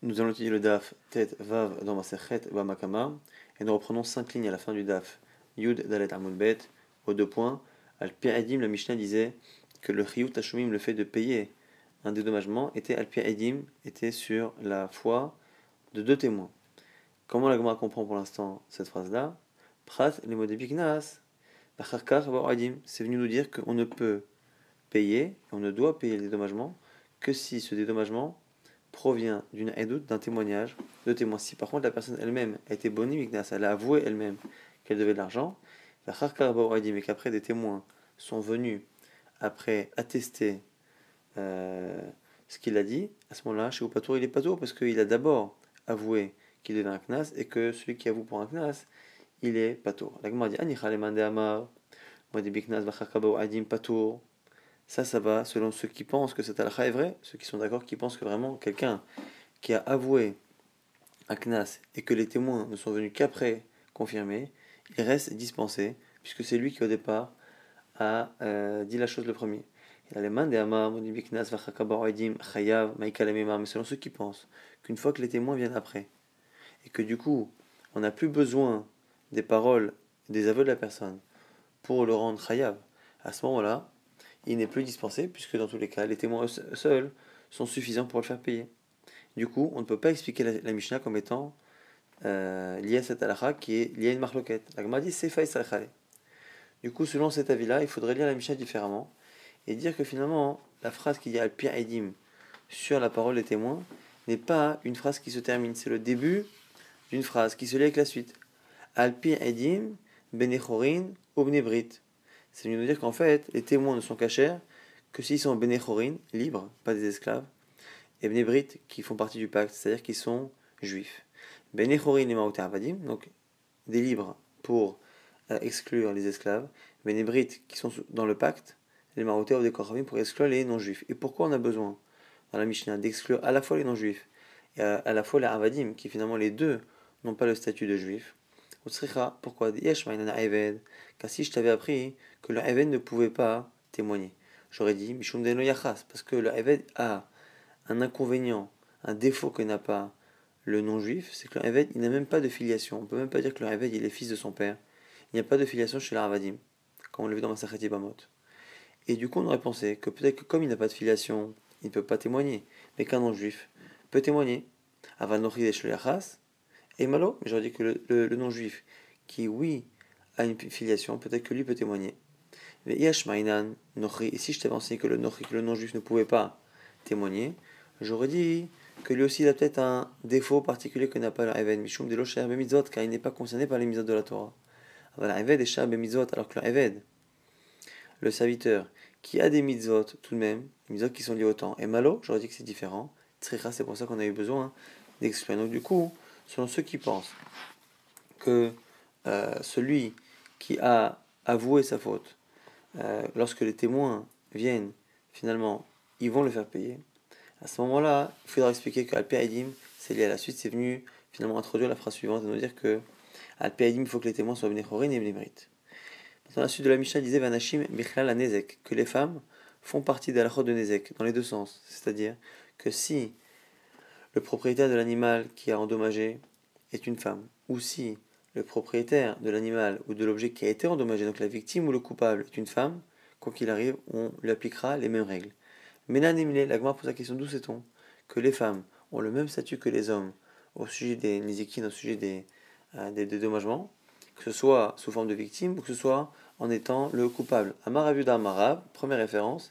Nous allons étudier le DAF Tet Vav dans Masechet Bamakama et nous reprenons cinq lignes à la fin du DAF Yud Dalet Amud Bet aux deux points. Al Edim, la Mishnah disait que le Chiyut Tashumim, le fait de payer un dédommagement, était Al Edim, était sur la foi de deux témoins. Comment la Gemara comprend pour l'instant cette phrase-là? Prat les mots c'est venu nous dire qu'on ne peut payer, on ne doit payer le dédommagement que si ce dédommagement provient d'une doute d'un témoignage de témoin. Si par contre la personne elle-même a été bonne, elle a avoué elle-même qu'elle devait de l'argent, mais qu'après des témoins sont venus après attester euh, ce qu'il a dit, à ce moment-là, chez Opatour, il est pas parce qu'il a d'abord avoué qu'il devait un knas et que celui qui avoue pour un knas, il est patour. La dit Adim patour. Ça, ça va selon ceux qui pensent que cette halakha est vrai, ceux qui sont d'accord, qui pensent que vraiment quelqu'un qui a avoué un knas et que les témoins ne sont venus qu'après confirmer, il reste dispensé, puisque c'est lui qui au départ a euh, dit la chose le premier. Mais selon ceux qui pensent qu'une fois que les témoins viennent après, et que du coup, on n'a plus besoin des paroles, des aveux de la personne pour le rendre chayav, à ce moment-là, il n'est plus dispensé, puisque dans tous les cas, les témoins seuls sont suffisants pour le faire payer. Du coup, on ne peut pas expliquer la, Mishnah comme étant euh, liée à cette halakha qui est liée à une marloquette. La Gemara dit Du coup, selon cet avis-là, il faudrait lire la Mishnah différemment et dire que finalement, la phrase qu'il y a pire edim sur la parole des témoins n'est pas une phrase qui se termine, c'est le début d'une phrase qui se lie avec la suite. Al edim benechorin obnebrit. C'est mieux de dire qu'en fait, les témoins ne sont cachés que s'ils sont bénéchorin, libres, pas des esclaves, et bénébrites, qui font partie du pacte, c'est-à-dire qu'ils sont juifs. Bénéchorin et avadim, donc des libres pour euh, exclure les esclaves, bénébrites qui sont dans le pacte, les marotés ou des koravim pour exclure les non-juifs. Et pourquoi on a besoin, dans la Mishnah, d'exclure à la fois les non-juifs et à, la fois les avadim, qui finalement les deux n'ont pas le statut de juifs? Pourquoi Car si je t'avais appris que le Eved ne pouvait pas témoigner, j'aurais dit Mishum Yachas, parce que le Eved a un inconvénient, un défaut que n'a pas le non-juif, c'est que le Eved, il n'a même pas de filiation. On peut même pas dire que le Eved, il est fils de son père. Il n'y a pas de filiation chez l'Aravadim, comme on l'a vu dans Masachet Bamot. Et du coup, on aurait pensé que peut-être que comme il n'a pas de filiation, il ne peut pas témoigner, mais qu'un non-juif peut témoigner. Avanori Yachas, et malo, mais j'aurais dit que le, non-juif, qui oui a une filiation, peut-être que lui peut témoigner. Mais et si je t'avais enseigné que le, le non-juif ne pouvait pas témoigner, j'aurais dit que lui aussi il a peut-être un défaut particulier que n'a pas l'Eved, Mishum de car il n'est pas concerné par les mitzvot de la Torah. Alors que l'Eved, le serviteur, qui a des mitzvot tout de même, des mitzvot qui sont liés au temps, et malo, j'aurais dit que c'est différent. c'est pour ça qu'on a eu besoin d'exclure. Donc du coup, selon ceux qui pensent que euh, celui qui a avoué sa faute, euh, lorsque les témoins viennent, finalement, ils vont le faire payer. À ce moment-là, il faudra expliquer qu'Alpéadim, c'est lié à la suite, c'est venu finalement introduire la phrase suivante et nous dire que Alpéadim, il faut que les témoins soient Bnechorin et Bnemrit. Dans la suite de la Mishnah disait Vanashim Bichlal Nezek, que les femmes font partie la de Nezek, dans les deux sens. C'est-à-dire que si le propriétaire de l'animal qui a endommagé est une femme, ou si le propriétaire de l'animal ou de l'objet qui a été endommagé, donc la victime ou le coupable, est une femme, quoi qu'il arrive, on lui appliquera les mêmes règles. Mais là, l'agma pose la question d'où sait-on que les femmes ont le même statut que les hommes au sujet des nizikines, au sujet des, euh, que ce soit sous forme de victime ou que ce soit en étant le coupable? Amaravuda Amarab, première référence,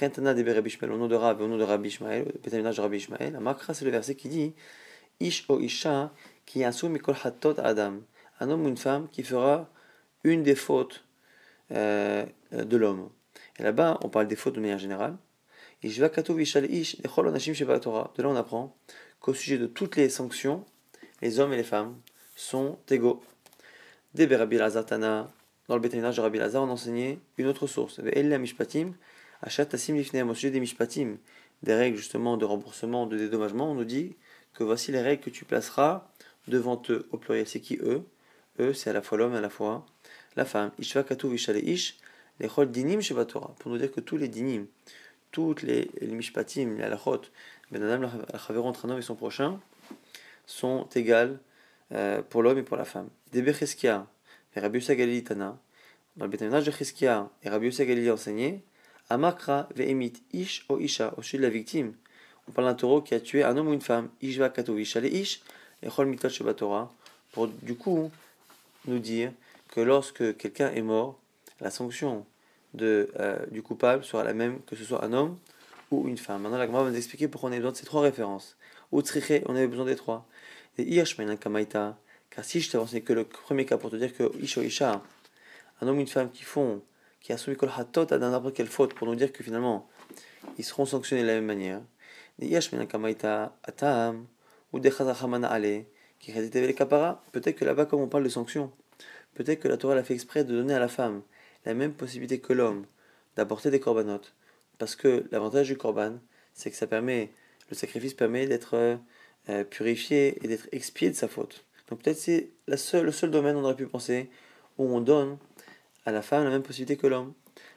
au nom de Rab au nom de Rabbi Ishmael, de Rabbi Ishmael, Amakra, c'est le verset qui dit Ish o Isha, qui a mikol hatot Adam, un homme ou une femme qui fera une des fautes euh, de l'homme. Et là-bas, on parle des fautes de manière générale. De là, on apprend qu'au sujet de toutes les sanctions, les hommes et les femmes sont égaux. Des Rabbi Lazatana, dans le bétainage de Rabbi Lazar, on enseignait une autre source. Mishpatim, Achat Tassim Lifneam, au sujet des Mishpatim, des règles justement de remboursement, de dédommagement, on nous dit que voici les règles que tu placeras devant eux, au pluriel. C'est qui eux? Eux, c'est à la fois l'homme et à la fois la femme. Ishva Katu Vishale Ish, les Chol Dinim Shevatora, pour nous dire que tous les Dinim, toutes les, les Mishpatim, les Alachot, Ben Adam, entre un homme et son prochain, sont égales euh, pour l'homme et pour la femme. Debe Cheskia et Rabbi Galili Tana, dans le bétaminage de Cheskia et Rabbi Galili enseigné, Amakra ve'emit ish o isha, au sujet de la victime. On parle d'un taureau qui a tué un homme ou une femme, ishva katovish, les ish, et chol mitot Torah, pour du coup nous dire que lorsque quelqu'un est mort, la sanction de, euh, du coupable sera la même que ce soit un homme ou une femme. Maintenant, la Gemara va nous expliquer pourquoi on a besoin de ces trois références. Ou on avait besoin des trois. Et Kamaita, car si je t'ai que le premier cas pour te dire que Isha Isha, un homme ou une femme qui font, qui a soumis Kol Hatot à n'importe quelle faute, pour nous dire que finalement, ils seront sanctionnés de la même manière. Peut-être que là-bas, comme on parle de sanctions, peut-être que la Torah l'a fait exprès de donner à la femme la même possibilité que l'homme d'apporter des corbanotes. Parce que l'avantage du corban, c'est que ça permet, le sacrifice permet d'être euh, purifié et d'être expié de sa faute. Donc peut-être c'est le seul domaine on aurait pu penser où on donne à la femme la même possibilité que l'homme.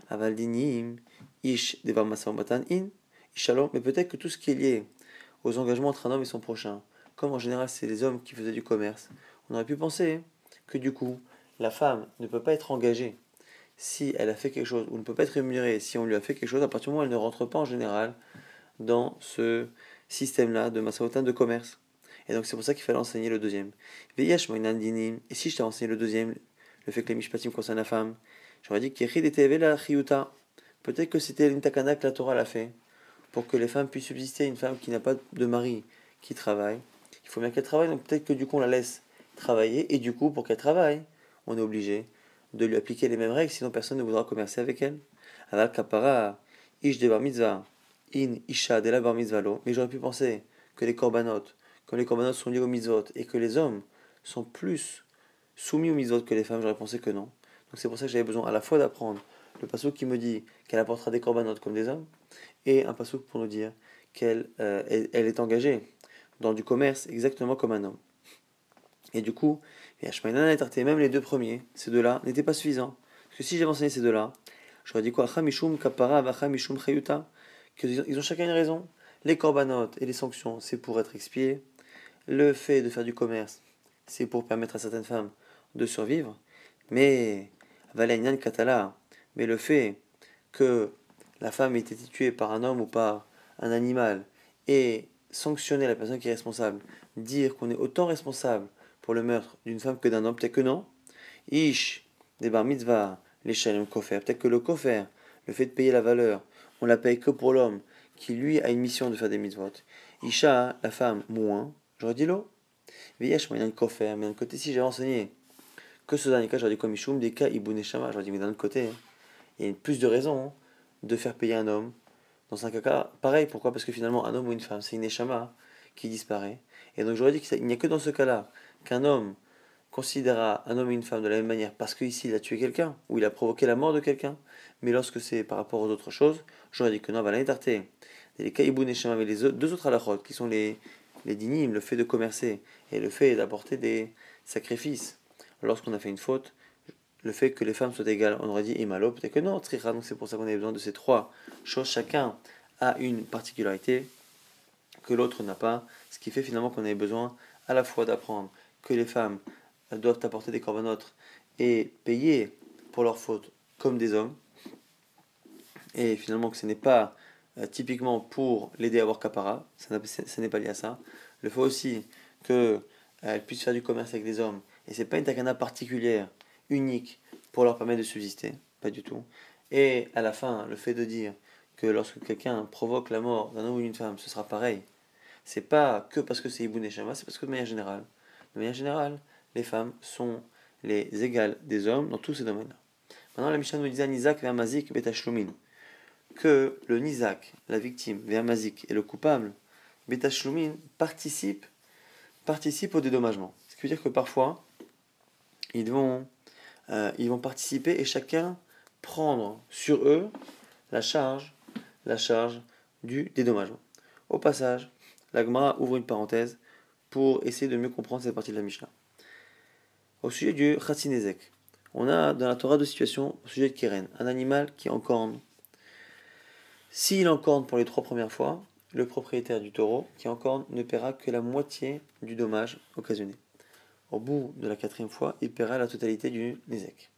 Avaldinim, ish, in, ishalom, mais peut-être que tout ce qui est lié aux engagements entre un homme et son prochain, comme en général c'est les hommes qui faisaient du commerce, on aurait pu penser que du coup, la femme ne peut pas être engagée si elle a fait quelque chose, ou ne peut pas être rémunérée si on lui a fait quelque chose, à partir du moment où elle ne rentre pas en général dans ce système-là de massaotin de commerce. Et donc c'est pour ça qu'il fallait enseigner le deuxième. Et si je t'ai enseigné le deuxième, le fait que les mishpatim concernent la femme, j'aurais dit la. Peut-être que c'était l'intakana que la Torah l'a fait pour que les femmes puissent subsister. Une femme qui n'a pas de mari qui travaille, il faut bien qu'elle travaille, donc peut-être que du coup on la laisse travailler, et du coup pour qu'elle travaille, on est obligé de lui appliquer les mêmes règles, sinon personne ne voudra commercer avec elle. Aval kapara, ish de bar mitzvah, in isha de la bar mitzvah Mais j'aurais pu penser que les corbanotes, quand les corbanotes sont liés aux mitzvot, et que les hommes sont plus soumis aux mitzvot que les femmes, j'aurais pensé que non. Donc c'est pour ça que j'avais besoin à la fois d'apprendre le pasouk qui me dit qu'elle apportera des corbanotes comme des hommes, et un pasouk pour nous dire qu'elle euh, est engagée dans du commerce exactement comme un homme. Et du coup, et et même les deux premiers, ces deux-là, n'étaient pas suffisants. Parce que si j'avais enseigné ces deux-là, j'aurais dit quoi? Kapara, qu'ils ont chacun une raison. Les corbanotes et les sanctions, c'est pour être expié. Le fait de faire du commerce, c'est pour permettre à certaines femmes de survivre. Mais, Katala, mais le fait que la femme ait été tuée par un homme ou par un animal et sanctionner la personne qui est responsable, dire qu'on est autant responsable pour le meurtre d'une femme que d'un homme, peut-être que non. Ish, des bar mitzvah, shalom kofer, peut-être que le kofer, le fait de payer la valeur, on la paye que pour l'homme qui lui a une mission de faire des mitzvot. Isha, la femme, moins, j'aurais dit l'eau. Viyesh, moyen de kofer, mais d'un côté, si j'ai enseigné que ce dernier cas, j'aurais dit comme Ishum, des cas ibuneshama, j'aurais dit, mais d'un autre côté, il y a plus de raisons de faire payer un homme. Dans un cas pareil, pourquoi? Parce que finalement, un homme ou une femme, c'est une neshama qui disparaît. Et donc j'aurais dit qu'il n'y a que dans ce cas-là qu'un homme considérera un homme et une femme de la même manière parce qu'ici il a tué quelqu'un ou il a provoqué la mort de quelqu'un, mais lorsque c'est par rapport aux autres choses, j'aurais dit que non, va l'interdire. Les kaïboun et avec les deux autres halachot qui sont les, les dinim, le fait de commercer et le fait d'apporter des sacrifices lorsqu'on a fait une faute, le fait que les femmes soient égales, on aurait dit imalo, peut-être que non, trira, donc c'est pour ça qu'on a besoin de ces trois choses. Chacun a une particularité que l'autre n'a pas, ce qui fait finalement qu'on avait besoin à la fois d'apprendre que les femmes doivent apporter des corbanotes et payer pour leurs fautes comme des hommes. Et finalement que ce n'est pas euh, typiquement pour l'aider à avoir capara, ce n'est pas lié à ça. Le fait aussi qu'elle euh, puisse faire du commerce avec des hommes, et c'est pas une takana particulière, unique, pour leur permettre de subsister, pas du tout. Et à la fin, le fait de dire que lorsque quelqu'un provoque la mort d'un homme ou d'une femme, ce sera pareil, c'est pas que parce que c'est Ibn Shama, c'est parce que de manière générale, manière générale, les femmes sont les égales des hommes dans tous ces domaines-là. Maintenant, la Mishnah nous disait Nizak Mazik Betashlumin que le Nizak, la victime, Mazik et le coupable, Betashlumin, participe, participe au dédommagement. Ce qui veut dire que parfois, ils vont, euh, ils vont participer et chacun prendre sur eux la charge, la charge du dédommagement. Au passage, la ouvre une parenthèse pour essayer de mieux comprendre cette partie de la Mishnah. Au sujet du Khatsinezek, on a dans la Torah deux situations au sujet de Keren, un animal qui encorne. S'il encorne pour les trois premières fois, le propriétaire du taureau qui encore ne paiera que la moitié du dommage occasionné. Au bout de la quatrième fois, il paiera la totalité du Nézek.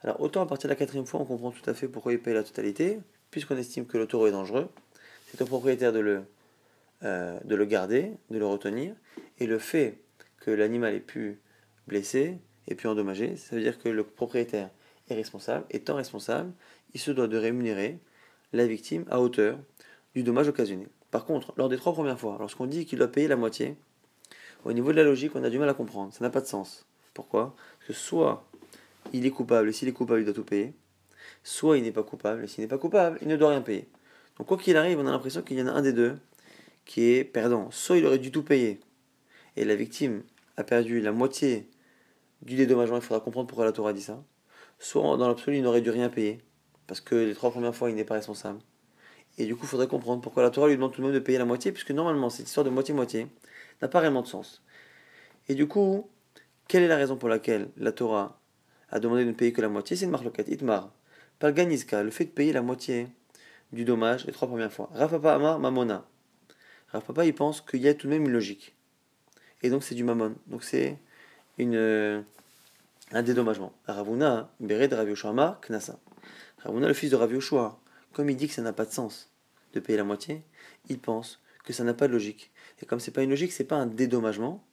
Alors autant à partir de la quatrième fois, on comprend tout à fait pourquoi il paye la totalité, puisqu'on estime que le taureau est dangereux. C'est au propriétaire de le, euh, de le garder, de le retenir, et le fait que l'animal ait pu blesser, et pu endommager, ça veut dire que le propriétaire est responsable, étant responsable, il se doit de rémunérer la victime à hauteur du dommage occasionné. Par contre, lors des trois premières fois, lorsqu'on dit qu'il doit payer la moitié, au niveau de la logique, on a du mal à comprendre. Ça n'a pas de sens. Pourquoi? Parce que soit il est coupable, et s'il est coupable, il doit tout payer, soit il n'est pas coupable, et s'il n'est pas coupable, il ne doit rien payer. Donc quoi qu'il arrive, on a l'impression qu'il y en a un des deux qui est perdant. Soit il aurait dû tout payer, et la victime a perdu la moitié du dédommagement, il faudra comprendre pourquoi la Torah dit ça. Soit dans l'absolu, il n'aurait dû rien payer, parce que les trois premières fois, il n'est pas responsable. Et du coup, il faudrait comprendre pourquoi la Torah lui demande tout de même de payer la moitié, puisque normalement, cette histoire de moitié-moitié n'a pas réellement de sens. Et du coup, quelle est la raison pour laquelle la Torah a demandé de ne payer que la moitié? C'est une marloquette, itmar. Par le fait de payer la moitié du dommage les trois premières fois. Rafapa Amar Mamona. Rafapa, il pense qu'il y a tout de même une logique. Et donc, c'est du Mammon. Donc, c'est une, un dédommagement. Ravuna, Béret de Rav Knasa. Ravuna, le fils de Rav comme il dit que ça n'a pas de sens de payer la moitié, il pense que ça n'a pas de logique. Et comme c'est pas une logique, c'est pas un dédommagement,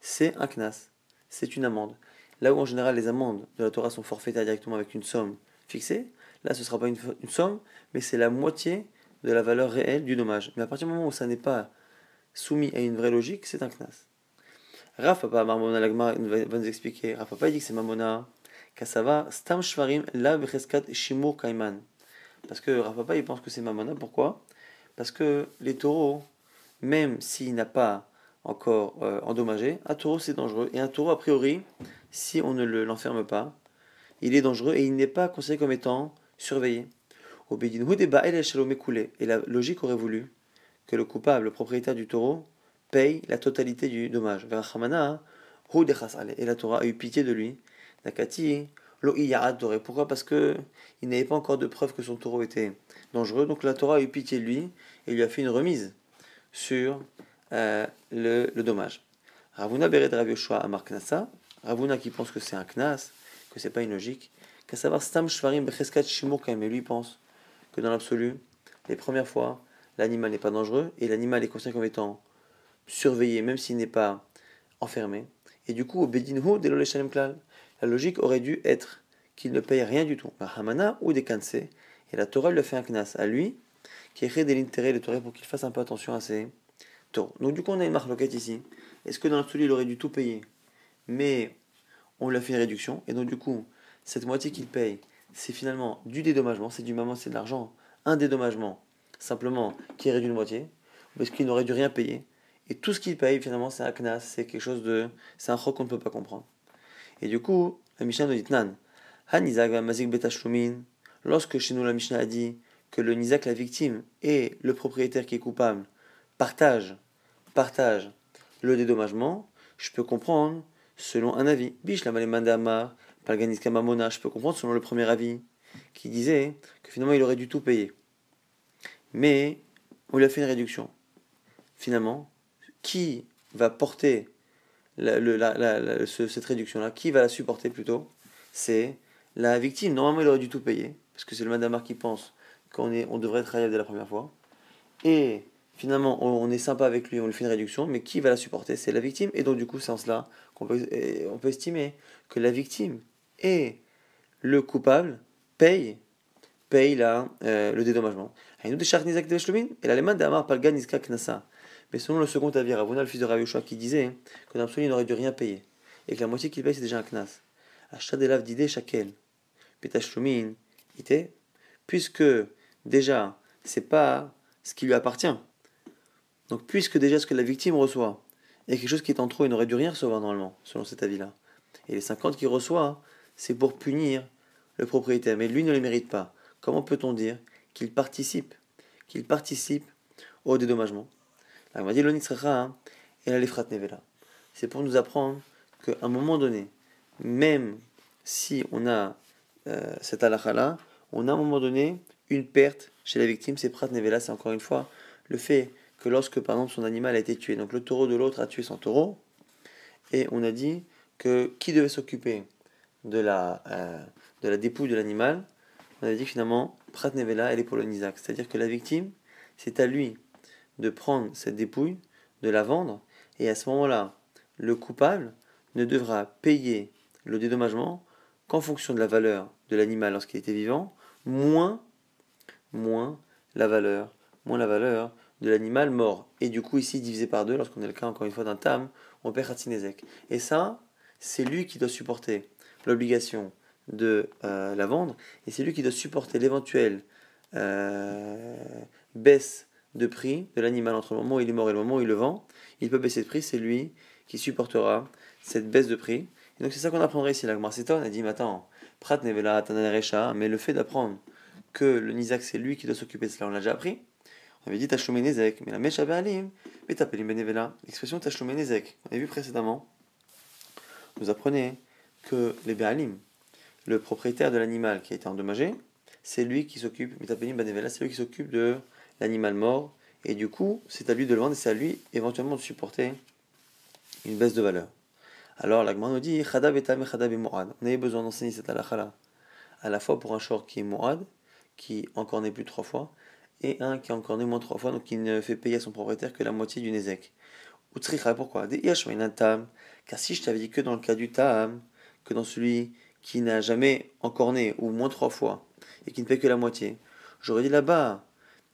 c'est un knas, c'est une amende. Là où en général les amendes de la Torah sont forfaitaires directement avec une somme fixée, là ce sera pas une, somme, mais c'est la moitié de la valeur réelle du dommage. Mais à partir du moment où ça n'est pas soumis à une vraie logique, c'est un knas. Rav Papa Marmona Lagmar va nous expliquer. Rav Papa dit que c'est Mamona. Kassava Stam Shvarim La Shimur Kaiman. Parce que Rav Papa il pense que c'est Mamona. Pourquoi? Parce que les taureaux, même s'il n'a pas encore euh, endommagé, un taureau c'est dangereux. Et un taureau, a priori, si on ne l'enferme pas, il est dangereux et il n'est pas considéré comme étant surveillé. Et la logique aurait voulu que le coupable, le propriétaire du taureau, paye la totalité du dommage. Et la Torah a eu pitié de lui. Pourquoi? Parce que il n'avait pas encore de preuve que son taureau était dangereux. Donc la Torah a eu pitié de lui et lui a fait une remise sur euh, le, dommage. Ravuna Beret Rav Yoshua Amar Knasa. Ravuna qui pense que c'est un knas, que c'est pas une logique. Qu'à savoir Stam Shvarim Becheskat Shimur Mais lui pense que dans l'absolu, les premières fois, l'animal n'est pas dangereux et l'animal est considéré comme étant surveillé, même s'il n'est pas enfermé. Et du coup, au Bedinhu, Klal, la logique aurait dû être qu'il ne paye rien du tout. Hamana ou des Et la Torah lui fait un knas à lui, qui crée de l'intérêt de Torah pour qu'il fasse un peu attention à ses taureaux. Donc du coup, on a une marloquette ici. Est-ce que dans l'absolu, il aurait dû tout payer? Mais on lui a fait une réduction. Et donc du coup, cette moitié qu'il paye, c'est finalement du dédommagement. C'est du maman, c'est de l'argent. Un dédommagement, simplement, qui est réduit de moitié. Parce qu'il n'aurait dû rien payer. Et tout ce qu'il paye, finalement, c'est un knas, c'est quelque chose de. C'est un roc qu'on ne peut pas comprendre. Et du coup, la Mishnah nous dit Nan, Mazik lorsque chez nous la Mishnah a dit que le Nizak, la victime, et le propriétaire qui est coupable partagent, partagent le dédommagement, je peux comprendre selon un avis. Bish la Malemandama, Palganiska Mamona, je peux comprendre selon le premier avis, qui disait que finalement il aurait dû tout payer. Mais on lui a fait une réduction. Finalement, qui va porter cette réduction-là Qui va la supporter plutôt C'est la victime. Normalement, il aurait dû tout payer, parce que c'est le madamar qui pense qu'on on devrait être dès la première fois. Et finalement, on, est sympa avec lui, on lui fait une réduction, mais qui va la supporter? C'est la victime. Et donc, du coup, c'est en cela qu'on peut, on peut estimer que la victime et le coupable payent, la, euh, le dédommagement. Et la mais selon le second avis, Ravuna, le fils de Rav qui disait que dans il n'aurait dû rien payer, et que la moitié qu'il paye, c'est déjà un knas. Achadelav d'idée shakel. Petashlumin, ité, puisque déjà, c'est pas ce qui lui appartient. Donc, puisque déjà ce que la victime reçoit est quelque chose qui est en trop, il n'aurait dû rien recevoir normalement, selon cet avis-là. Et les 50 qu'il reçoit, c'est pour punir le propriétaire. Mais lui ne les mérite pas. Comment peut-on dire qu'il participe Qu'il participe au dédommagement? Hein, c'est pour nous apprendre qu'à un moment donné, même si on a euh, cette halakha on a à un moment donné une perte chez la victime, c'est prat nevela, c'est encore une fois le fait que lorsque par exemple son animal a été tué, donc le taureau de l'autre a tué son taureau, et on a dit que qui devait s'occuper de la, euh, de la dépouille de l'animal, on a dit finalement, Prat Nevela, elle est pour. C'est-à-dire que la victime, c'est à lui de prendre cette dépouille, de la vendre, et à ce moment-là, le coupable ne devra payer le dédommagement qu'en fonction de la valeur de l'animal lorsqu'il était vivant, moins, la valeur, moins la valeur de l'animal mort. Et du coup, ici, divisé par deux, lorsqu'on est le cas, encore une fois, d'un tam, on perd Hatzinezek. Et ça, c'est lui qui doit supporter l'obligation de euh, la vendre, et c'est lui qui doit supporter l'éventuelle euh, baisse de prix de l'animal entre le moment où il est mort et le moment où il le vend. Il peut baisser de prix, c'est lui qui supportera cette baisse de prix. Et donc c'est ça qu'on apprendrait ici. La on a dit, mais attends, Prat Nevela, mais le fait d'apprendre que le Nizak c'est lui qui doit s'occuper de cela, on l'a déjà appris. On avait dit Tachloumé Nezek, mais la Mèche Alim, mais t'appelles Benevela. L'expression Tachloumé Nezek, on avait vu précédemment, vous apprenez que les Béalim, le propriétaire de l'animal qui a été endommagé, c'est lui qui s'occupe, Benevela, c'est lui qui s'occupe de l'animal mort, et du coup, c'est à lui de le vendre et c'est à lui éventuellement de supporter une baisse de valeur. Alors, l'Agman nous dit Chadab et On avait besoin d'enseigner cette halakha à la fois pour un short qui est Mourad, qui encore n'est plus trois fois, et un qui est encore né moins trois fois, donc qui ne fait payer à son propriétaire que la moitié du Nezek. Utricha, pourquoi? Car si je t'avais dit que dans le cas du Tam, que dans celui qui n'a jamais encore né, ou moins trois fois, et qui ne paye que la moitié, j'aurais dit là-bas,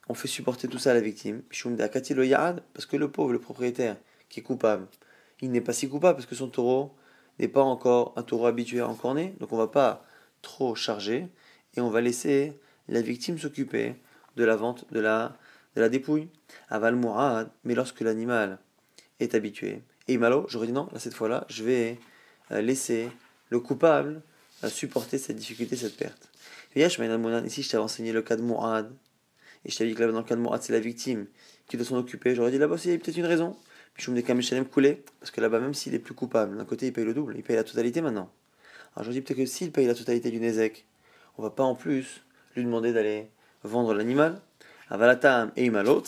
on fait supporter tout ça à la victime, parce que le pauvre, le propriétaire, qui est coupable, il n'est pas si coupable parce que son taureau n'est pas encore un taureau habitué à encorner, donc on va pas trop charger et on va laisser la victime s'occuper de la vente de la, de la dépouille. Aval Mourad, mais lorsque l'animal est habitué. Et Imalo, j'aurais dit non, là cette fois-là, je vais euh, laisser le coupable euh, supporter cette difficulté, cette perte. Ici, je t'avais enseigné le cas de Mourad, et je t'avais dit que là, dans le cas de Mourad, c'est la victime qui doit s'en occuper. J'aurais dit là-bas, il y a peut-être une raison. Je me dis coulé, parce que là-bas, même s'il est plus coupable, d'un côté il paye le double, il paye la totalité maintenant. Alors je dis peut-être que s'il paye la totalité du Nezek, on va pas en plus lui demander d'aller vendre l'animal. Avalatam et Imalo,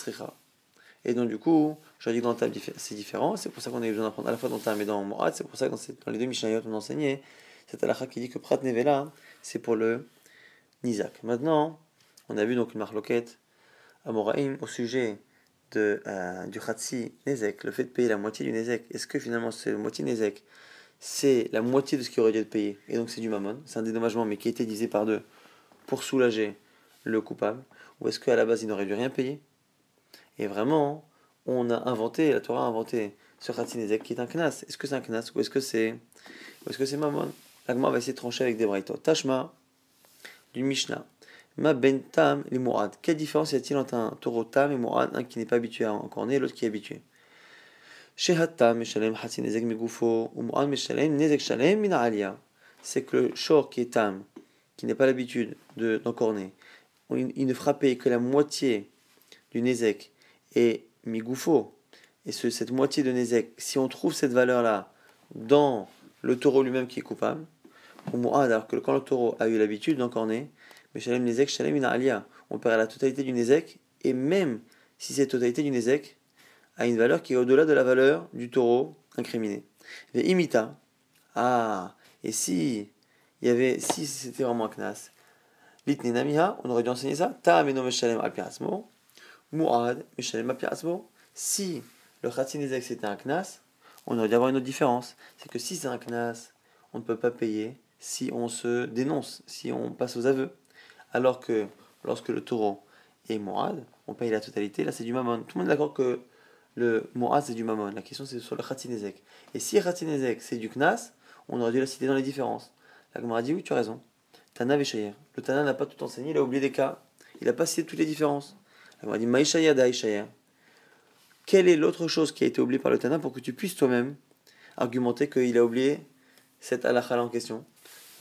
Et donc du coup, je dis que dans le c'est différent, c'est pour ça qu'on a besoin d'apprendre à la fois dans le et dans Morat, c'est pour ça que dans, les deux Mishnayot on enseignait cette halakha qui dit que Prat Nevela, c'est pour le Nizak. Maintenant, on a vu donc une marloquette à Moraïm au sujet de, euh, du Khatsi Nezek, le fait de payer la moitié du Nezek, est-ce que finalement c'est la moitié Nezek c'est la moitié de ce qui aurait dû être payé, et donc c'est du mammon, c'est un dédommagement mais qui a été divisé par deux pour soulager le coupable, ou est-ce qu'à la base il n'aurait dû rien payer? Et vraiment, on a inventé, la Torah a inventé ce Khatsi Nezek qui est un knas. Est-ce que c'est un knas ou est-ce que c'est est-ce que c'est mammon? L'agma va essayer de trancher avec des braïtos. Tashma du Mishnah. Ma ben tam les mourad. Quelle différence y a-t-il entre un taureau tam et mourad, un qui n'est pas habitué à encorner et l'autre qui est habitué? C'est que le shor qui est tam, qui n'est pas l'habitude d'encorner, il ne payer que la moitié du nezek et migoufo. Et ce, cette moitié de nezek, si on trouve cette valeur-là dans le taureau lui-même qui est coupable, alors que quand le taureau a eu l'habitude d'encorner, mais Shalem Nezek, Shalem une alia. On perd la totalité du Nezek, et même si cette totalité du Nezek a une valeur qui est au-delà de la valeur du taureau incriminé. Mais imita. Ah, et si il y avait, si c'était vraiment un knas, namiha, on aurait dû enseigner ça. Ta meno meshalem al pirasmo. Muad meshalem al pirasmo. Si le khatin nezek c'était un knas, on aurait dû avoir une autre différence. C'est que si c'est un knas, on ne peut pas payer si on se dénonce, si on passe aux aveux. Alors que lorsque le taureau est Mourad, on paye la totalité, là c'est du Mammon. Tout le monde est d'accord que le Mourad c'est du Mammon. La question c'est sur le Khatinezek. Et si Khatinezek c'est du Knas, on aurait dû la citer dans les différences. La Gemara dit oui, tu as raison. Tana Veshayer. Le Tana n'a pas tout enseigné, il a oublié des cas. Il n'a pas cité toutes les différences. La Gemara dit Maïshaya Daïshayer. Quelle est l'autre chose qui a été oubliée par le Tana pour que tu puisses toi-même argumenter qu'il a oublié cette halakha en question?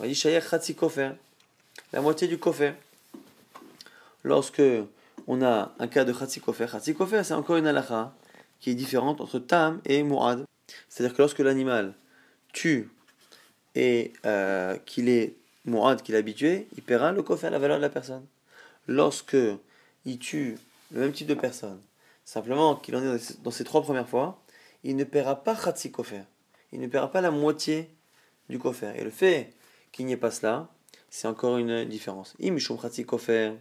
On dit Shayer Khatsikofer la moitié du kofer. Lorsque on a un cas de khatsi kofer, khatsi c'est encore une halakha qui est différente entre tam et mu'ad. C'est-à-dire que lorsque l'animal tue et euh, qu'il est mu'ad, qu'il est habitué, il paiera le kofer, la valeur de la personne. Lorsque il tue le même type de personne, Simplement qu'il en est dans ces trois premières fois, il ne paiera pas Khatsi Kofer. Il ne paiera pas la moitié du Kofer. Et le fait qu'il n'y ait pas cela, c'est encore une différence. Khatsi Kofer.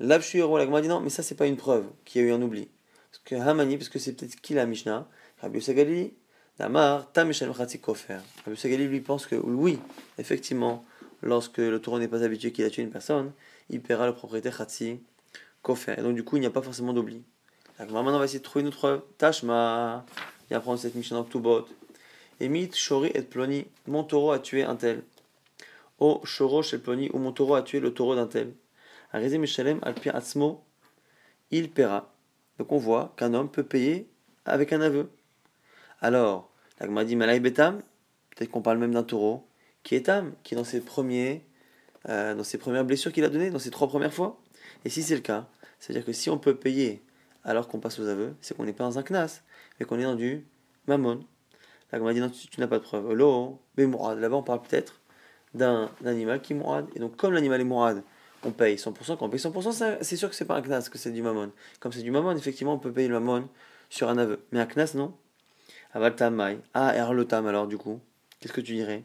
L'Abshuiro, la dit non, mais ça c'est pas une preuve qu'il y a eu un oubli. Parce que Hamani, parce que c'est peut-être qui la Mishnah, Rabbi Sagali, Damar, Khatsi Kofer. Rabbi Sagali lui pense que oui, effectivement, lorsque le taureau n'est pas habitué qu'il a tué une personne, il paiera le propriétaire Khatsi Kofer. Et donc du coup, il n'y a pas forcément d'oubli. Maintenant, on va essayer de trouver une autre tâche, ma. Et apprendre cette mission dans bot. Emit, Shori et Ploni. Mon taureau a tué un tel. O Shoro chez Ploni, ou mon taureau a tué le taureau d'un tel. Arizé Mishalem Alpi Atzmo. Il paiera. Donc on voit qu'un homme peut payer avec un aveu. Alors, l'agma dit Malay Betam. Peut-être qu'on parle même d'un taureau qui est Tam, qui est dans ses premiers. Euh, dans ses premières blessures qu'il a données, dans ses trois premières fois. Et si c'est le cas, c'est-à-dire que si on peut payer alors qu'on passe aux aveux, c'est qu'on n'est pas dans un knas, mais qu'on est dans du mammon. Là, on m'a dit non, tu, n'as pas de preuve. Lo, mais. Là-bas, on parle peut-être d'un animal qui est mourad. Et donc, comme l'animal est mourad, on paye 100%. Quand on paye 100%, c'est sûr que c'est pas un knas, que c'est du mammon. Comme c'est du mammon, effectivement, on peut payer le mammon sur un aveu. Mais un knas, non. Aval tamai. Ah, et le tam, alors, du coup, qu'est-ce que tu dirais?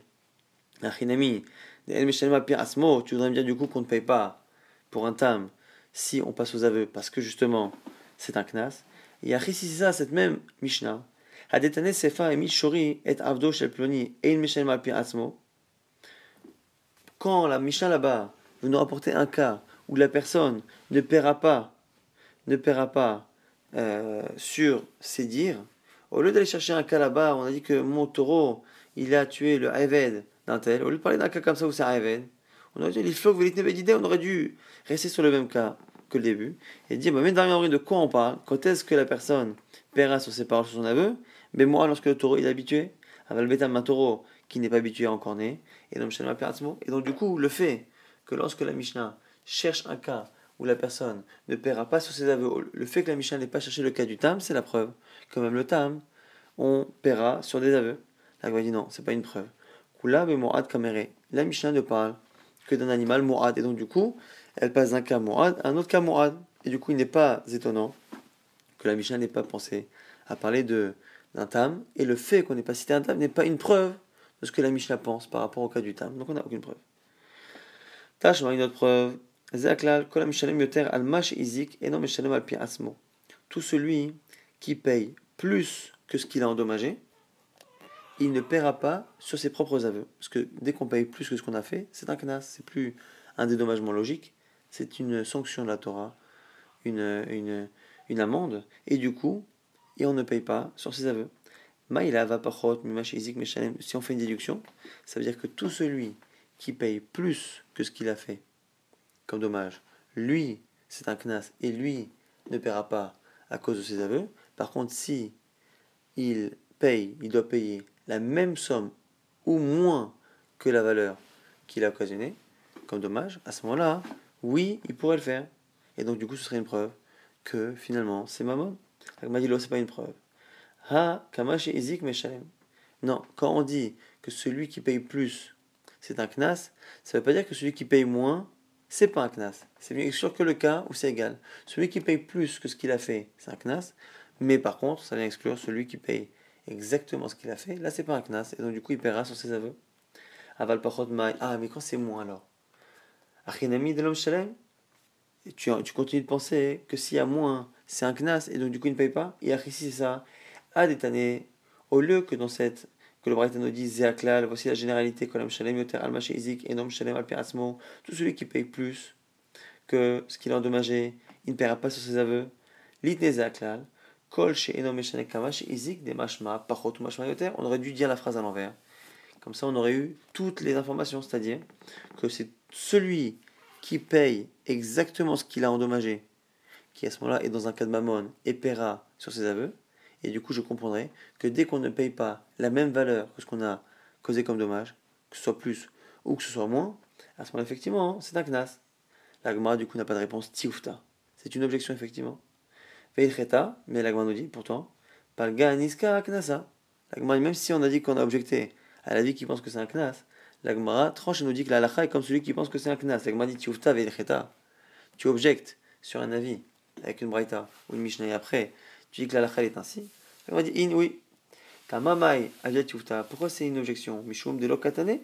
Achinami. Tu voudrais me dire, du coup, qu'on ne paye pas pour un tam si on passe aux aveux, parce que justement, c'est un knas. Et après, si ça, cette même Mishnah, Hadetane Sefa et Mishori et Avdo Shel Ploni et Mishel Malpi Atzmo, quand la Mishnah là-bas vous nous rapporter un cas où la personne ne paiera pas, ne paiera pas euh, sur ses dires, au lieu d'aller chercher un cas là-bas, on a dit que mon taureau, il a tué le Ayved d'un tel, au lieu de parler d'un cas comme ça où c'est Ayved, on aurait dit, on aurait dû rester sur le même cas que le début, et dire, bah, mais dans de quoi on parle? Quand est-ce que la personne paiera sur ses paroles, sur son aveu? Mais moi, lorsque le taureau il est habitué, Avalbetam, un taureau qui n'est pas habitué à encore et donc Et donc, du coup, le fait que lorsque la Mishnah cherche un cas où la personne ne paiera pas sur ses aveux, le fait que la Mishnah n'ait pas cherché le cas du tam, c'est la preuve. Quand même le tam, on paiera sur des aveux. La dit non, c'est pas une preuve. Kula kamere. La Mishnah ne parle que d'un animal mourad. Et donc, du coup, elle passe d'un cas mourad à un autre cas mourad. Et du coup, il n'est pas étonnant que la Mishnah n'ait pas pensé à parler de d'un tam. Et le fait qu'on n'ait pas cité un tam n'est pas une preuve de ce que la Mishnah pense par rapport au cas du tam. Donc, on n'a aucune preuve. Tâche, une autre preuve. Tout celui qui paye plus que ce qu'il a endommagé, il ne paiera pas sur ses propres aveux. Parce que dès qu'on paye plus que ce qu'on a fait, c'est un knas, c'est plus un dédommagement logique, c'est une sanction de la Torah, une, une, une amende, et du coup, et on ne paye pas sur ses aveux. Si on fait une déduction, ça veut dire que tout celui qui paye plus que ce qu'il a fait comme dommage, lui, c'est un knas, et lui ne paiera pas à cause de ses aveux. Par contre, si il paye, il doit payer la même somme ou moins que la valeur qu'il a occasionnée, comme dommage, à ce moment-là, oui, il pourrait le faire. Et donc, du coup, ce serait une preuve que finalement, c'est maman. Agmadilo, c'est pas une preuve. Ha, kamashi izik meshalem. Non, quand on dit que celui qui paye plus, c'est un knas, ça veut pas dire que celui qui paye moins, c'est pas un knas. C'est bien sûr que le cas où c'est égal. Celui qui paye plus que ce qu'il a fait, c'est un knas. Mais par contre, ça vient exclure celui qui paye exactement ce qu'il a fait, là c'est pas un knas, et donc du coup il paiera sur ses aveux. Aval Ah, mais quand c'est moins alors? Achinami de l'homme shalem tu, tu continues de penser que s'il y a moins, c'est un knas, et donc du coup il ne paye pas. Et ici c'est ça. À détaner, au lieu que dans cette que le Braïta nous dit Zéaklal, voici la généralité, Kolam Shalem Yoter Izik, Enom Shalem Al tout celui qui paye plus que ce qu'il a endommagé, il ne paiera pas sur ses aveux. Litne Zéaklal, on aurait dû dire la phrase à l'envers. Comme ça, on aurait eu toutes les informations, c'est-à-dire que c'est celui qui paye exactement ce qu'il a endommagé, qui à ce moment-là est dans un cas de mammon et paiera sur ses aveux. Et du coup, je comprendrai que dès qu'on ne paye pas la même valeur que ce qu'on a causé comme dommage, que ce soit plus ou que ce soit moins, à ce moment-là, effectivement, c'est un knas. La du coup, n'a pas de réponse tioufta. C'est une objection, effectivement mais la nous dit pourtant, Palga Niska Knasa. La même si on a dit qu'on a objecté à la vie qui pense que c'est un Knas, la tranche et nous dit que la halakha est comme celui qui pense que c'est un Knas. La dit Tiufta Veilcheta. Tu objectes sur un avis avec une braïta ou une mishnah, après, tu dis que la est ainsi, on va dire in, oui. Pourquoi c'est une objection? Mishum de l'okatane?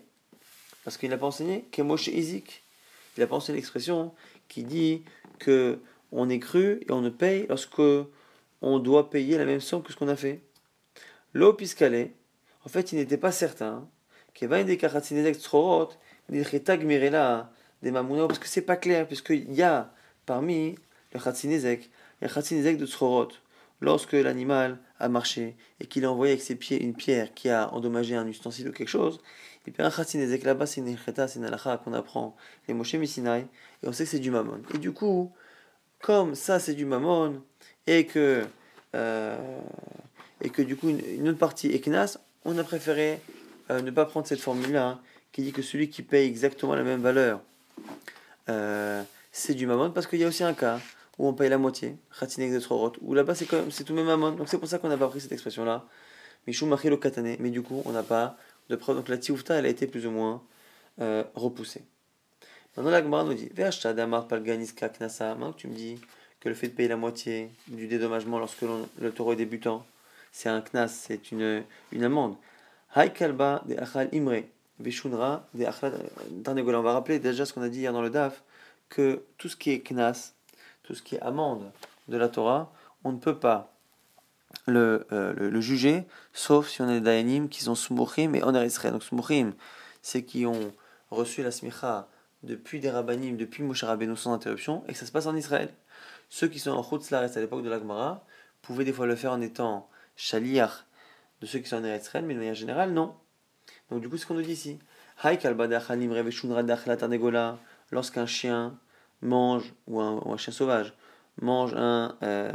Parce qu'il n'a pas enseigné Kemoshe Izik. Il n'a pas enseigné l'expression qui dit que on est cru et on ne paye lorsque on doit payer la même somme que ce qu'on a fait. L'eau en fait, il n'était pas certain des parce que c'est pas clair, puisqu'il y a parmi le chatzinezek, il y a de tzorot. Lorsque l'animal a marché et qu'il a envoyé avec ses pieds une pierre qui a endommagé un ustensile ou quelque chose, il perd un chatzinezek. Là-bas, c'est une c'est une qu'on apprend les Moshe Misinaï, et on sait que c'est du mammon. Et du coup, comme ça c'est du mammon, et que, euh, et que du coup une, autre partie est knas, on a préféré euh, ne pas prendre cette formule-là, hein, qui dit que celui qui paye exactement la même valeur, euh, c'est du mammon, parce qu'il y a aussi un cas où on paye la moitié, khatinek de Trorot, où là-bas c'est, c'est tout même mammon. Donc c'est pour ça qu'on n'a pas pris cette expression-là. Mishum Machilo Katane, mais du coup on n'a pas de preuve. Donc la tioufta, elle a été plus ou moins repoussée. Maintenant la Gemara nous dit Maintenant que tu me dis que le fait de payer la moitié du dédommagement lorsque le taureau est débutant, c'est un knas, c'est une, une amende. Kalba de Achal Imre, Veshunra de Achal On va rappeler déjà ce qu'on a dit hier dans le DAF, que tout ce qui est knas, tout ce qui est amende de la Torah, on ne peut pas le, euh, le, juger, sauf si on est dayanim qui sont smuchim et on est Israël. Donc smuchim, c'est qui ont reçu la smicha depuis des rabbanim, depuis Moshe Rabbeinu sans interruption, et que ça se passe en Israël. Ceux qui sont en Chutzlaretz à l'époque de l'Agmara pouvaient des fois le faire en étant shaliach de ceux qui sont en Israël, mais de manière générale, non. Donc du coup, ce qu'on nous dit ici. Lorsqu'un chien mange, ou un, chien sauvage, mange un, euh,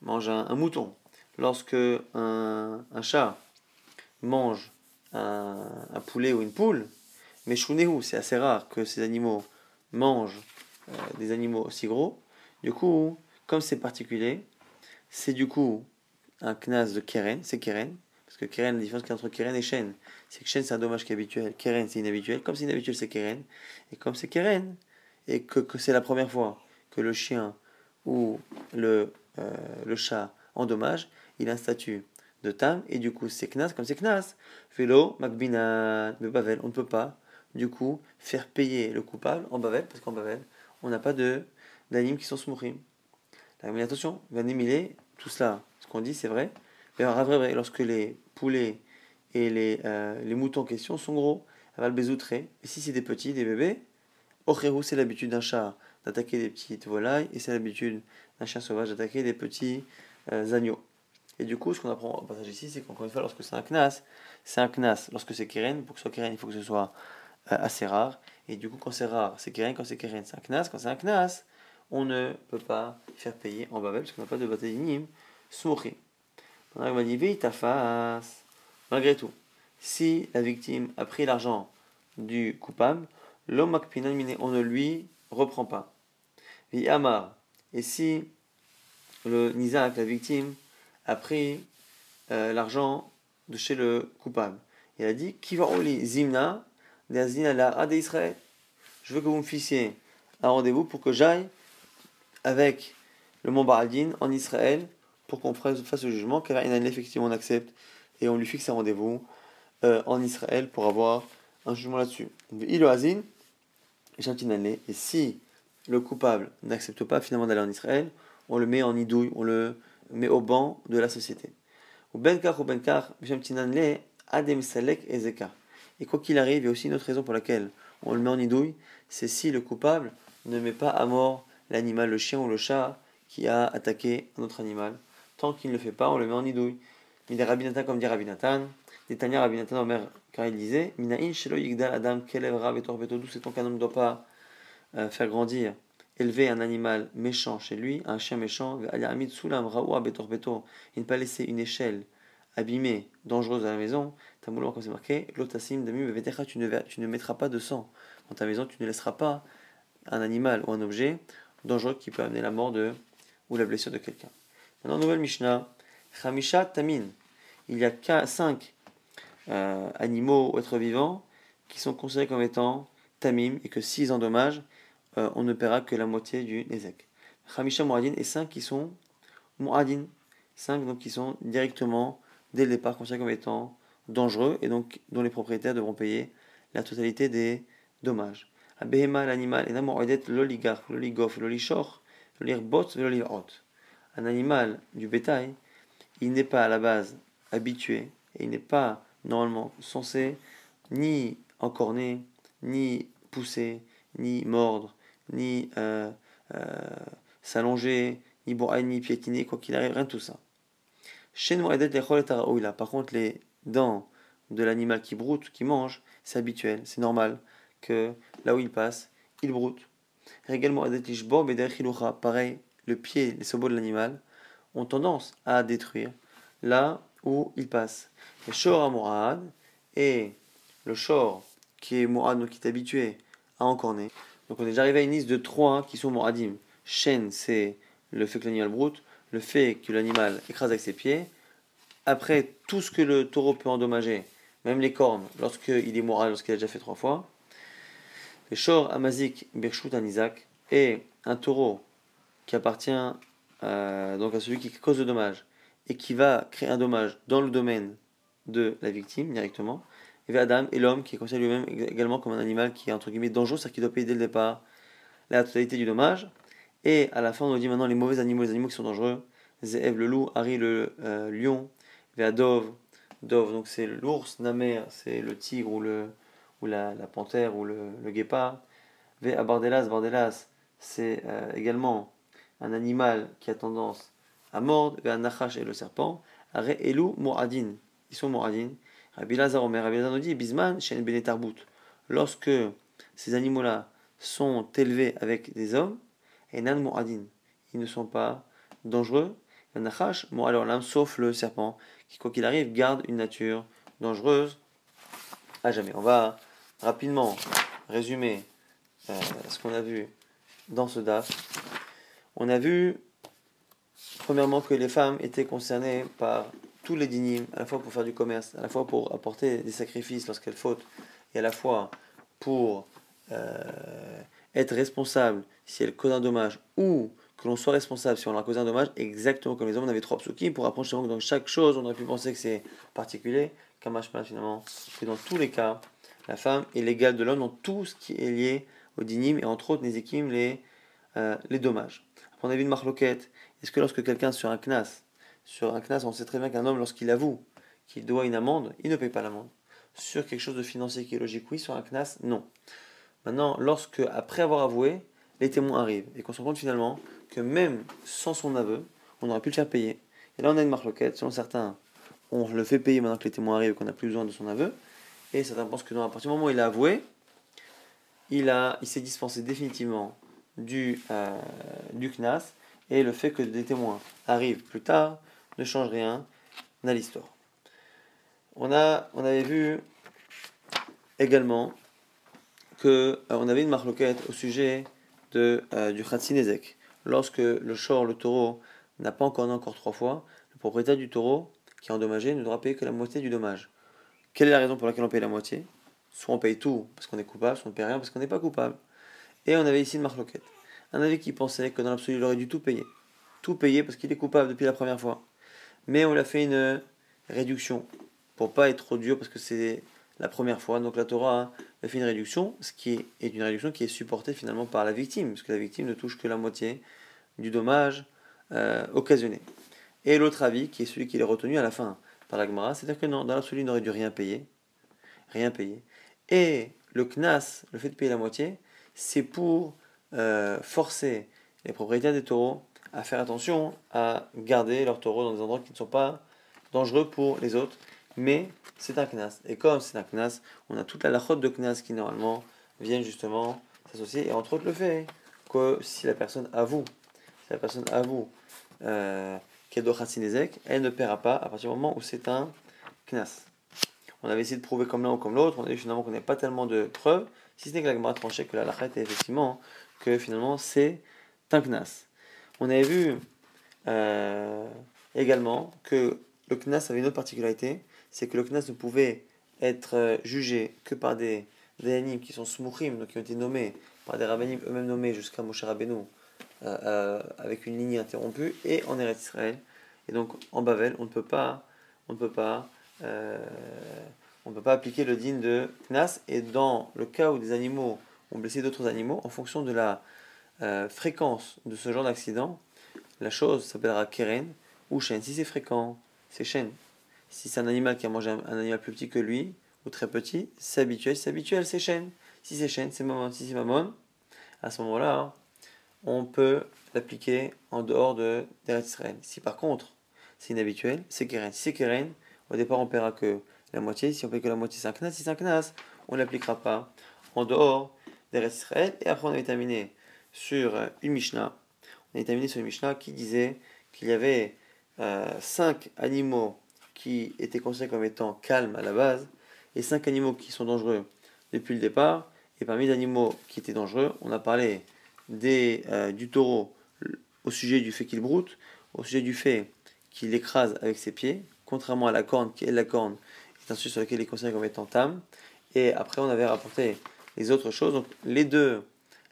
mange un, mouton, lorsque un, chat mange un, poulet ou une poule, mais c'est assez rare que ces animaux mangent euh, des animaux aussi gros. Du coup, comme c'est particulier, c'est du coup un knas de keren, c'est keren, parce que keren, la différence entre keren et chêne, c'est que chêne c'est un dommage qui est habituel, keren c'est inhabituel, comme c'est inhabituel c'est keren, et comme c'est keren, et que, que c'est la première fois que le chien ou le, euh, le chat endommage, il a un statut de tam, et du coup c'est knas, comme c'est knas, vélo, makbina, de Bavel, on ne peut pas, du coup, faire payer le coupable en Bavel, parce qu'en Bavel, on n'a pas de d'animes qui sont smouchim. Mais attention, vanimilé, tout cela, ce qu'on dit, c'est vrai. Mais vrai, vrai, lorsque les poulets et les, euh, les moutons en question sont gros, aval bezoutré. Et si c'est des petits, des bébés, Ocherou, c'est l'habitude d'un chat d'attaquer des petites volailles, et c'est l'habitude d'un chien sauvage d'attaquer des petits euh, agneaux. Et du coup, ce qu'on apprend au passage ici, c'est qu'encore une fois, lorsque c'est un knas, c'est un knas. Lorsque c'est keren, pour que ce soit keren, il faut que ce soit euh, assez rare. Et du coup, quand c'est rare, c'est keren, quand c'est keren, c'est un knas. Quand c'est un knas, on ne peut pas faire payer en Babel parce qu'on n'a pas de bataillim smouchi. Malgré tout, si la victime a pris l'argent du coupable, l'homme on ne lui reprend pas. Amar, et si le Nizak, la victime, a pris euh, l'argent de chez le coupable, il a dit Kiva Zimna, je veux que vous me fissiez un rendez-vous pour que j'aille avec le mont Baradin en Israël pour qu'on fasse le jugement, car effectivement on accepte et on lui fixe un rendez-vous euh, en Israël pour avoir un jugement là-dessus. Et si le coupable n'accepte pas finalement d'aller en Israël, on le met en idouille, on le met au banc de la société. Ou salek ezeka. Et quoi qu'il arrive, il y a aussi une autre raison pour laquelle on le met en idouille, c'est si le coupable ne met pas à mort l'animal, le chien ou le chat qui a attaqué un autre animal. Tant qu'il ne le fait pas, on le met en idouille. Mais des rabinatan comme dit Rabinatan, des Tanya Rabinatan Omer, car il disait Minaïn shelo yigdal adam kelev rav d'où c'est qu'un homme ne doit pas euh, faire grandir, élever un animal méchant chez lui, un chien méchant, et ne pas laisser une échelle abîmée, dangereuse à la maison, Tamoulon, comme c'est marqué, Lotasim tu ne, tu ne mettras pas de sang dans ta maison, tu ne laisseras pas un animal ou un objet dangereux qui peut amener la mort de, ou la blessure de quelqu'un. Maintenant, nouvelle Mishnah, Khamisha Tamin. Il y a cinq euh, animaux ou êtres vivants qui sont considérés comme étant Tamim et que s'ils endommagent, euh, on ne paiera que la moitié du Nezek. Hamisha Muadin et 5 qui sont Muadin. 5 donc qui sont directement, dès le départ, considérés comme étant dangereux et donc dont les propriétaires devront payer la totalité des dommages. Abehema, l'animal, et l'oligarque, l'oligof, l'olishor, l'olirbot, l'olirot. Un animal du bétail, il n'est pas à la base habitué et il n'est pas normalement censé ni encorner, ni pousser, ni mordre, ni euh, euh, s'allonger, ni boire, ni piétiner, quoi qu'il arrive, rien de tout ça. Chez nous, par contre, les dents de l'animal qui broute, qui mange, c'est habituel, c'est normal que là où il passe, il broute. Pareil, le pied, les sabots de l'animal ont tendance à détruire là où il passe. Le shor à et le shor qui est Mourad, donc qui est habitué à encorner. Donc on est déjà arrivé à une liste de trois qui sont Mouradim. Shen, c'est le fait que l'animal broute, le fait que l'animal écrase avec ses pieds. Après, tout ce que le taureau peut endommager, même les cornes, lorsqu'il est moral, lorsqu'il a déjà fait trois fois. Le shor amazik birshut anizak et un taureau qui appartient euh, donc à celui qui cause le dommage et qui va créer un dommage dans le domaine de la victime directement. Et Adam l'homme qui est considéré lui-même également comme un animal qui est entre guillemets dangereux, c'est-à-dire qu'il doit payer dès le départ la totalité du dommage. Et à la fin, on nous dit maintenant les mauvais animaux, les animaux qui sont dangereux. Zeev le loup, Harry le euh, lion, Veadov, Dov, donc c'est l'ours, Namer, c'est le tigre ou, le, ou la, panthère ou le, guépard. Ve Bardelas, Bardelas, c'est euh, également un animal qui a tendance Ve Nachash et le serpent. Are Elou, ils sont Moradin. Rabbi Lazar Omer, Rabbi Lazar dit Bisman. Lorsque ces animaux-là sont élevés avec des hommes, et Nan Moradin, ils ne sont pas dangereux. Alors l'âme, sauf le serpent, qui, quoi qu'il arrive, garde une nature dangereuse à jamais. On va rapidement résumer euh, ce qu'on a vu dans ce DAF. On a vu, premièrement, que les femmes étaient concernées par tous les dynimes, à la fois pour faire du commerce, à la fois pour apporter des sacrifices lorsqu'elles fautent, et à la fois pour euh, être responsable si elles causent un dommage ou que l'on soit responsable si on leur a causé un dommage, exactement comme les hommes, on avait trois psukim pour apprendre que dans chaque chose, on aurait pu penser que c'est particulier, pas finalement, que dans tous les cas, la femme est l'égale de l'homme dans tout ce qui est lié au dinim et entre autres les équimes, les, euh, les dommages. On a vu une marloquette. Est-ce que lorsque quelqu'un sur un knas, sur un knas, on sait très bien qu'un homme, lorsqu'il avoue qu'il doit une amende, il ne paye pas l'amende. Sur quelque chose de financier qui est logique, oui. Sur un knas, non. Maintenant, lorsque, après avoir avoué, les témoins arrivent et qu'on se rend compte finalement que même sans son aveu, on aurait pu le faire payer. Et là, on a une marloquette. Selon certains, on le fait payer maintenant que les témoins arrivent et qu'on n'a plus besoin de son aveu. Et certains pensent que dans, à partir du moment où il a avoué, il, il s'est dispensé définitivement du, euh, du CNAS. Et le fait que des témoins arrivent plus tard ne change rien à l'histoire. On, on avait vu également que euh, on avait une marloquette au sujet de, euh, du Khatsinezek lorsque le short, le taureau, n'a pas encore encore trois fois, le propriétaire du taureau qui est endommagé ne devra payer que la moitié du dommage. Quelle est la raison pour laquelle on paye la moitié? Soit on paye tout parce qu'on est coupable, soit on paye rien parce qu'on n'est pas coupable. Et on avait ici une marloquette. Un avis qui pensait que dans l'absolu, il aurait dû tout payer. Tout payer parce qu'il est coupable depuis la première fois. Mais on lui a fait une réduction pour pas être trop dur parce que c'est la première fois. Donc la Torah a fait une réduction, ce qui est une réduction qui est supportée finalement par la victime, parce que la victime ne touche que la moitié du dommage euh, occasionné. Et l'autre avis, qui est celui qui est retenu à la fin par la Gemara, c'est-à-dire que non, dans l'absolu, il n'aurait dû rien payer. Rien payer. Et le knas, le fait de payer la moitié, c'est pour euh, forcer les propriétaires des taureaux à faire attention à garder leurs taureaux dans des endroits qui ne sont pas dangereux pour les autres mais c'est un knas. Et comme c'est un knas, on a toute la lachote de knas qui normalement viennent justement s'associer. Et entre autres le fait que si la personne avoue, si la personne avoue euh, qu'elle elle ne paiera pas à partir du moment où c'est un knas. On avait essayé de prouver comme l'un ou comme l'autre, on a dit finalement qu'on n'avait pas tellement de preuves, si ce n'est que la Gemara tranchait que la lachet est effectivement que finalement c'est un knas. On avait vu euh, également que le knas avait une autre particularité, c'est que le Knas ne pouvait être euh, jugé que par des, des qui sont smouchim, donc qui ont été nommés par des rabbinim eux-mêmes nommés jusqu'à Moshe Rabbeinu avec une ligne interrompue, et en Eretz Israël. Et donc en Bavel, on ne peut pas, on ne peut pas, on ne peut pas appliquer le din de Knas. Et dans le cas où des animaux ont blessé d'autres animaux, en fonction de la fréquence de ce genre d'accident, la chose s'appellera Keren ou Shen. Si c'est fréquent, c'est Shen. Si c'est un animal qui a mangé un, animal plus petit que lui, ou très petit, c'est habituel. C'est habituel, c'est Shen. Si c'est Shen, c'est Mammon. Si c'est Mammon, à ce moment-là, on peut l'appliquer en dehors de Israël. Si par contre, c'est inhabituel, c'est Keren. Si c'est Keren, au départ, on paiera que la moitié. Si on paie que la moitié, c'est un Knas. Si c'est un Knas, on ne l'appliquera pas en dehors d'Eretz Israël. Et après, on avait terminé sur une Mishnah on est terminé sur une Mishnah qui disait qu'il y avait euh, cinq animaux qui étaient considérés comme étant calmes à la base et cinq animaux qui sont dangereux depuis le départ. Et parmi les animaux qui étaient dangereux, on a parlé des, euh, du taureau au sujet du fait qu'il broute, au sujet du fait qu'il écrase avec ses pieds, contrairement à la corne, qui est la corne, est un sujet sur lequel il est considéré comme étant tam. Et après, on avait rapporté les autres choses. Donc, les deux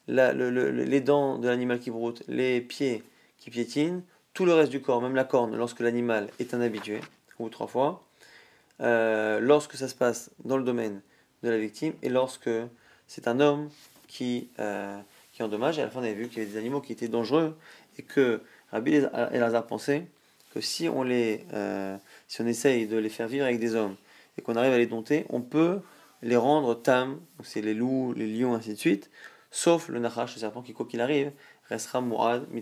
les dents de l'animal qui broute, les pieds qui piétinent, tout le reste du corps, même la corne, lorsque l'animal est un habitué, ou trois fois, euh, lorsque ça se passe dans le domaine de la victime et lorsque c'est un homme qui, euh, qui endommage. Et à la fin, on avait vu qu'il y avait des animaux qui étaient dangereux et que Rabbi Elazar pensait que si on, les, euh, si on essaye de les faire vivre avec des hommes et qu'on arrive à les dompter, on peut les rendre tam, c'est les loups, les lions, ainsi de suite, sauf le Nachash, le serpent qui, quoi qu'il arrive, restera Mourad